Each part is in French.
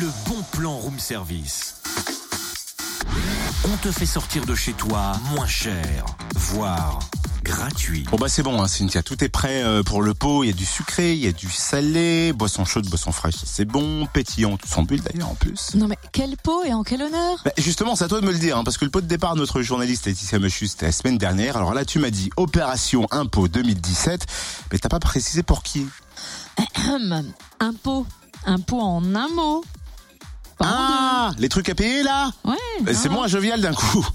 le bon plan room service. On te fait sortir de chez toi moins cher, voire gratuit. Bon bah c'est bon hein, Cynthia, tout est prêt euh, pour le pot, il y a du sucré, il y a du salé, boisson chaude, boisson fraîche, c'est bon, pétillant, tout sans bulle d'ailleurs en plus. Non mais quel pot et en quel honneur Bah, justement, c'est à toi de me le dire, hein, parce que le pot de départ de notre journaliste Laetitia Mechus, c'était la semaine dernière. Alors là, tu m'as dit Opération Impôt 2017, mais t'as pas précisé pour qui? Un pot en un mot. Ah, les trucs à payer là. Ouais. C'est hein. moins jovial d'un coup.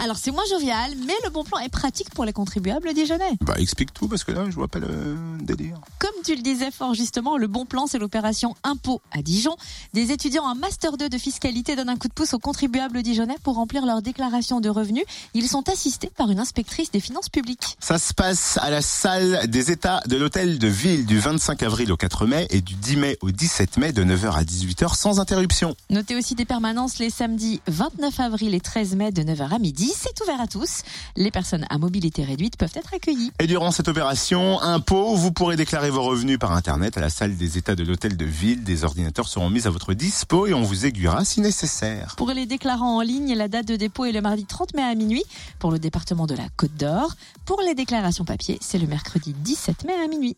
Alors c'est moins jovial, mais le bon plan est pratique pour les contribuables déjeuner. Bah explique tout, parce que là, je vois pas le délire. Comme tu le disais fort justement, le bon plan, c'est l'opération Impôt à Dijon. Des étudiants en Master 2 de fiscalité donnent un coup de pouce aux contribuables dijonnais pour remplir leur déclaration de revenus. Ils sont assistés par une inspectrice des finances publiques. Ça se passe à la salle des États de l'Hôtel de Ville du 25 avril au 4 mai et du 10 mai au 17 mai de 9h à 18h sans interruption. Notez aussi des permanences les samedis 29 avril et 13 mai de 9h à midi. C'est ouvert à tous. Les personnes à mobilité réduite peuvent être accueillies. Et durant cette opération impôt, vous pourrez déclarer vos revenus par Internet à la salle des États de l'Hôtel de Ville. Des ordinateurs seront mis à votre dispo et on vous aiguillera si nécessaire. Pour les déclarants en ligne, la date de dépôt est le mardi 30 mai à minuit pour le département de la Côte d'Or. Pour les déclarations papier, c'est le mercredi 17 mai à minuit.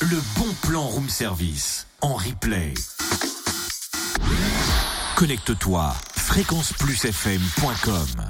Le bon plan room service en replay. Connecte-toi fréquenceplusfm.com